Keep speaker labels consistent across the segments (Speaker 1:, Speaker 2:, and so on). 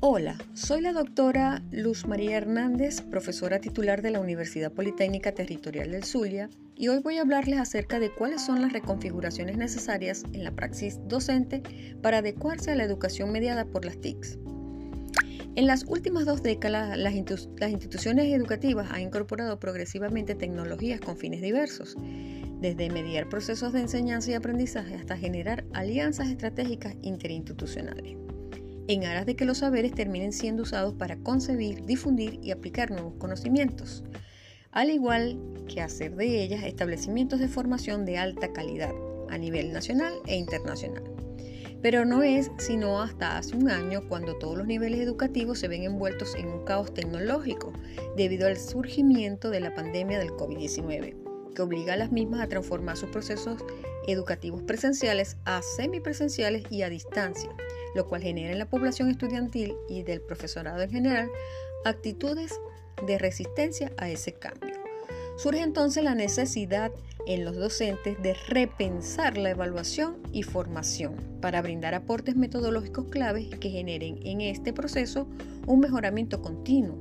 Speaker 1: Hola, soy la doctora Luz María Hernández, profesora titular de la Universidad Politécnica Territorial del Zulia, y hoy voy a hablarles acerca de cuáles son las reconfiguraciones necesarias en la praxis docente para adecuarse a la educación mediada por las TICs. En las últimas dos décadas, las, instituciones educativas han incorporado progresivamente tecnologías con fines diversos, desde mediar procesos de enseñanza y aprendizaje hasta generar alianzas estratégicas interinstitucionales en aras de que los saberes terminen siendo usados para concebir, difundir y aplicar nuevos conocimientos, al igual que hacer de ellas establecimientos de formación de alta calidad a nivel nacional e internacional. Pero no es sino hasta hace un año cuando todos los niveles educativos se ven envueltos en un caos tecnológico debido al surgimiento de la pandemia del COVID-19, que obliga a las mismas a transformar sus procesos educativos presenciales a semipresenciales y a distancia, lo cual genera en la población estudiantil y del profesorado en general actitudes de resistencia a ese cambio. Surge entonces la necesidad en los docentes de repensar la evaluación y formación para brindar aportes metodológicos claves que generen en este proceso un mejoramiento continuo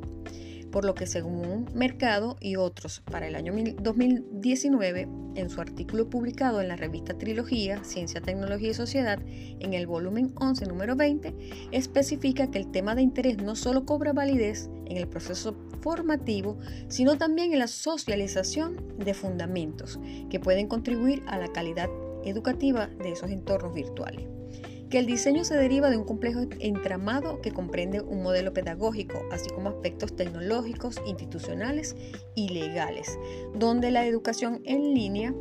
Speaker 1: por lo que según Mercado y otros para el año 2019, en su artículo publicado en la revista Trilogía, Ciencia, Tecnología y Sociedad, en el volumen 11, número 20, especifica que el tema de interés no solo cobra validez en el proceso formativo, sino también en la socialización de fundamentos que pueden contribuir a la calidad educativa de esos entornos virtuales que el diseño se deriva de un complejo entramado que comprende un modelo pedagógico, así como aspectos tecnológicos, institucionales y legales, donde la educación en línea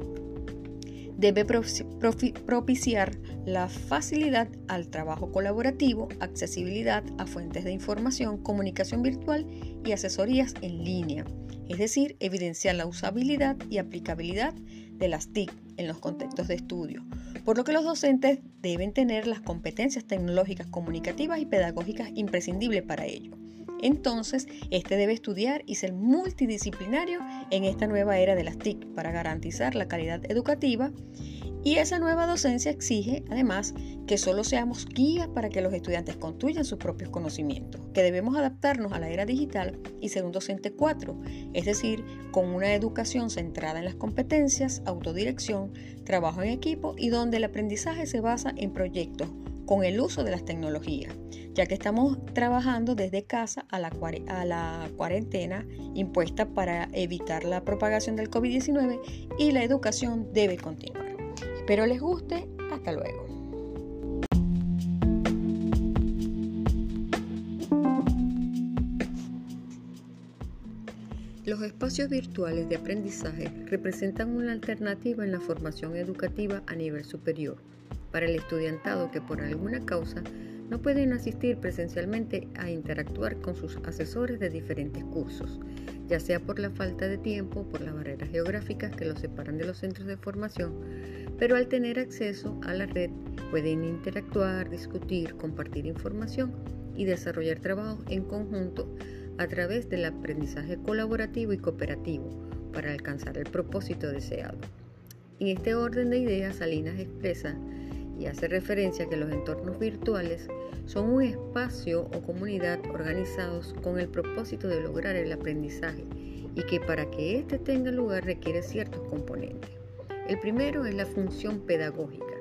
Speaker 1: debe propiciar la facilidad al trabajo colaborativo, accesibilidad a fuentes de información, comunicación virtual y asesorías en línea, es decir, evidenciar la usabilidad y aplicabilidad de las TIC en los contextos de estudio, por lo que los docentes deben tener las competencias tecnológicas, comunicativas y pedagógicas imprescindibles para ello. Entonces, este debe estudiar y ser multidisciplinario en esta nueva era de las TIC para garantizar la calidad educativa y esa nueva docencia exige, además, que solo seamos guías para que los estudiantes construyan sus propios conocimientos, que debemos adaptarnos a la era digital y ser un docente 4, es decir, con una educación centrada en las competencias, autodirección, trabajo en equipo y donde el aprendizaje se basa en proyectos con el uso de las tecnologías, ya que estamos trabajando desde casa a la, a la cuarentena impuesta para evitar la propagación del COVID-19 y la educación debe continuar. Espero les guste. Hasta luego. Los espacios virtuales de aprendizaje representan una alternativa en la formación educativa a nivel superior para el estudiantado que por alguna causa no pueden asistir presencialmente a interactuar con sus asesores de diferentes cursos, ya sea por la falta de tiempo por las barreras geográficas que los separan de los centros de formación, pero al tener acceso a la red pueden interactuar, discutir, compartir información y desarrollar trabajo en conjunto a través del aprendizaje colaborativo y cooperativo para alcanzar el propósito deseado. En este orden de ideas, Salinas expresa y hace referencia a que los entornos virtuales son un espacio o comunidad organizados con el propósito de lograr el aprendizaje y que para que éste tenga lugar requiere ciertos componentes. El primero es la función pedagógica,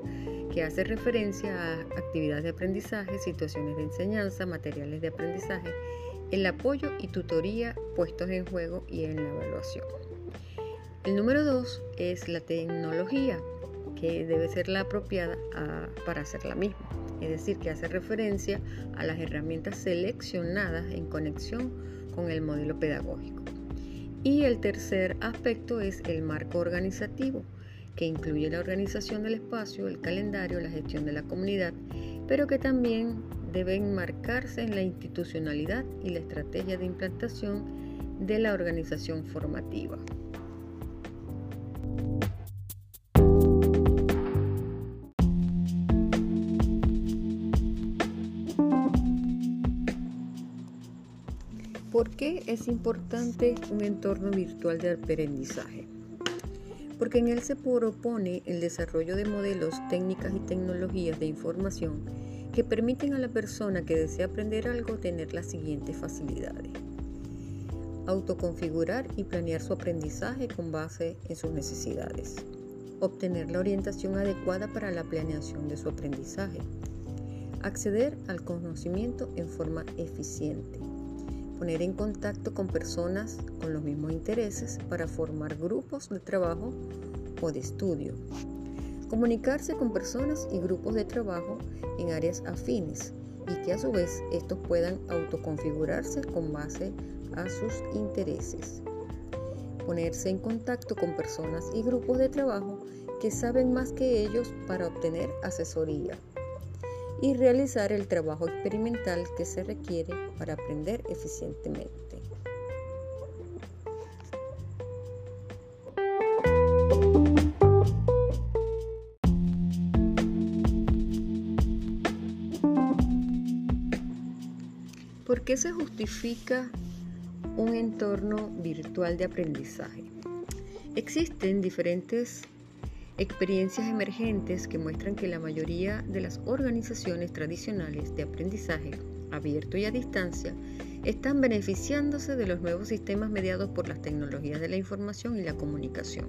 Speaker 1: que hace referencia a actividades de aprendizaje, situaciones de enseñanza, materiales de aprendizaje, el apoyo y tutoría puestos en juego y en la evaluación. El número dos es la tecnología, que debe ser la apropiada para hacer la misma, es decir, que hace referencia a las herramientas seleccionadas en conexión con el modelo pedagógico. Y el tercer aspecto es el marco organizativo, que incluye la organización del espacio, el calendario, la gestión de la comunidad, pero que también debe enmarcarse en la institucionalidad y la estrategia de implantación de la organización formativa. ¿Por qué es importante un entorno virtual de aprendizaje? Porque en él se propone el desarrollo de modelos, técnicas y tecnologías de información que permiten a la persona que desea aprender algo tener las siguientes facilidades. Autoconfigurar y planear su aprendizaje con base en sus necesidades. Obtener la orientación adecuada para la planeación de su aprendizaje. Acceder al conocimiento en forma eficiente. Poner en contacto con personas con los mismos intereses para formar grupos de trabajo o de estudio comunicarse con personas y grupos de trabajo en áreas afines y que a su vez estos puedan autoconfigurarse con base a sus intereses. Ponerse en contacto con personas y grupos de trabajo que saben más que ellos para obtener asesoría y realizar el trabajo experimental que se requiere para aprender eficientemente. ¿Por qué se justifica un entorno virtual de aprendizaje? Existen diferentes experiencias emergentes que muestran que la mayoría de las organizaciones tradicionales de aprendizaje abierto y a distancia están beneficiándose de los nuevos sistemas mediados por las tecnologías de la información y la comunicación,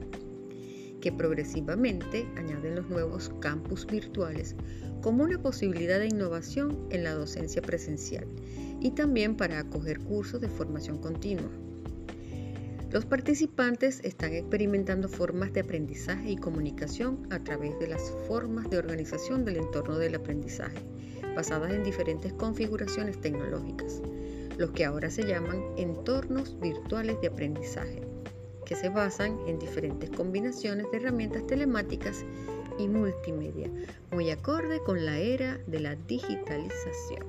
Speaker 1: que progresivamente añaden los nuevos campus virtuales como una posibilidad de innovación en la docencia presencial y también para acoger cursos de formación continua. Los participantes están experimentando formas de aprendizaje y comunicación a través de las formas de organización del entorno del aprendizaje, basadas en diferentes configuraciones tecnológicas, los que ahora se llaman entornos virtuales de aprendizaje, que se basan en diferentes combinaciones de herramientas telemáticas y multimedia, muy acorde con la era de la digitalización.